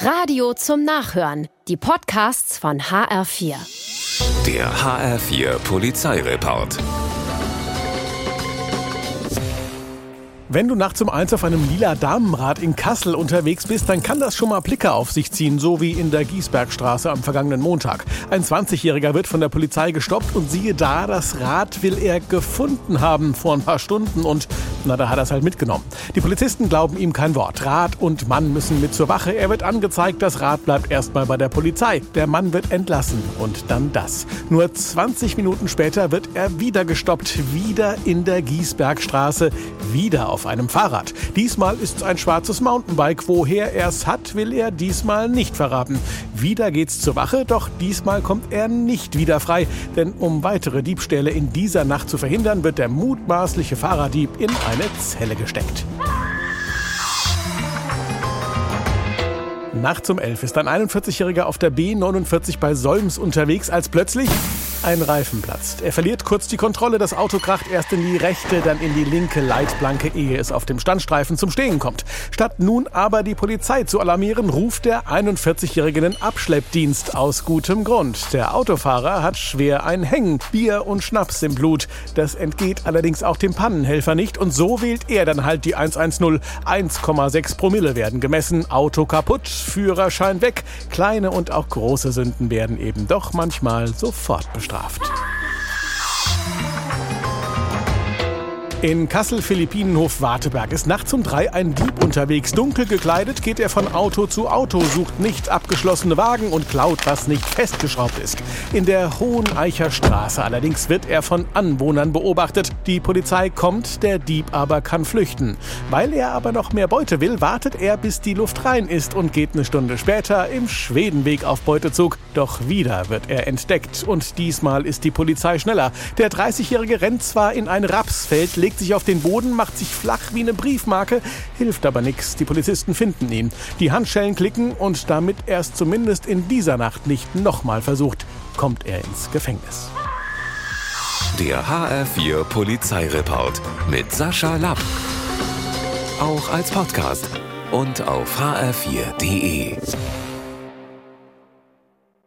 Radio zum Nachhören. Die Podcasts von HR4. Der HR4 Polizeireport. Wenn du nachts um eins auf einem lila Damenrad in Kassel unterwegs bist, dann kann das schon mal Blicke auf sich ziehen, so wie in der Giesbergstraße am vergangenen Montag. Ein 20-Jähriger wird von der Polizei gestoppt und siehe da, das Rad will er gefunden haben vor ein paar Stunden und na, da hat er es halt mitgenommen. Die Polizisten glauben ihm kein Wort. Rad und Mann müssen mit zur Wache. Er wird angezeigt, das Rad bleibt erstmal bei der Polizei. Der Mann wird entlassen und dann das. Nur 20 Minuten später wird er wieder gestoppt, wieder in der Giesbergstraße, wieder auf einem Fahrrad. Diesmal ist es ein schwarzes Mountainbike. Woher er es hat, will er diesmal nicht verraten. Wieder geht's zur Wache, doch diesmal kommt er nicht wieder frei. Denn um weitere Diebstähle in dieser Nacht zu verhindern, wird der mutmaßliche Fahrraddieb in eine Zelle gesteckt. Nachts um 11 ist ein 41-Jähriger auf der B49 bei Solms unterwegs, als plötzlich ein Reifen platzt. Er verliert kurz die Kontrolle, das Auto kracht erst in die rechte, dann in die linke Leitplanke, ehe es auf dem Standstreifen zum Stehen kommt. Statt nun aber die Polizei zu alarmieren, ruft der 41-Jährige den Abschleppdienst aus gutem Grund. Der Autofahrer hat schwer ein Hängen, Bier und Schnaps im Blut. Das entgeht allerdings auch dem Pannenhelfer nicht und so wählt er dann halt die 110. 1,6 Promille werden gemessen, Auto kaputt, Führerschein weg. Kleine und auch große Sünden werden eben doch manchmal sofort bestraft bestraft. In Kassel-Philippinenhof Warteberg ist nachts um drei ein Dieb unterwegs. Dunkel gekleidet geht er von Auto zu Auto, sucht nicht abgeschlossene Wagen und klaut, was nicht festgeschraubt ist. In der Hoheneicher Straße allerdings wird er von Anwohnern beobachtet. Die Polizei kommt, der Dieb aber kann flüchten. Weil er aber noch mehr Beute will, wartet er, bis die Luft rein ist und geht eine Stunde später im Schwedenweg auf Beutezug. Doch wieder wird er entdeckt und diesmal ist die Polizei schneller. Der 30-Jährige rennt zwar in ein Rapsfeld, legt legt sich auf den Boden, macht sich flach wie eine Briefmarke, hilft aber nichts. Die Polizisten finden ihn. Die Handschellen klicken und damit er es zumindest in dieser Nacht nicht nochmal versucht, kommt er ins Gefängnis. Der HR4 Polizeireport mit Sascha Lapp. Auch als Podcast und auf hr4.de.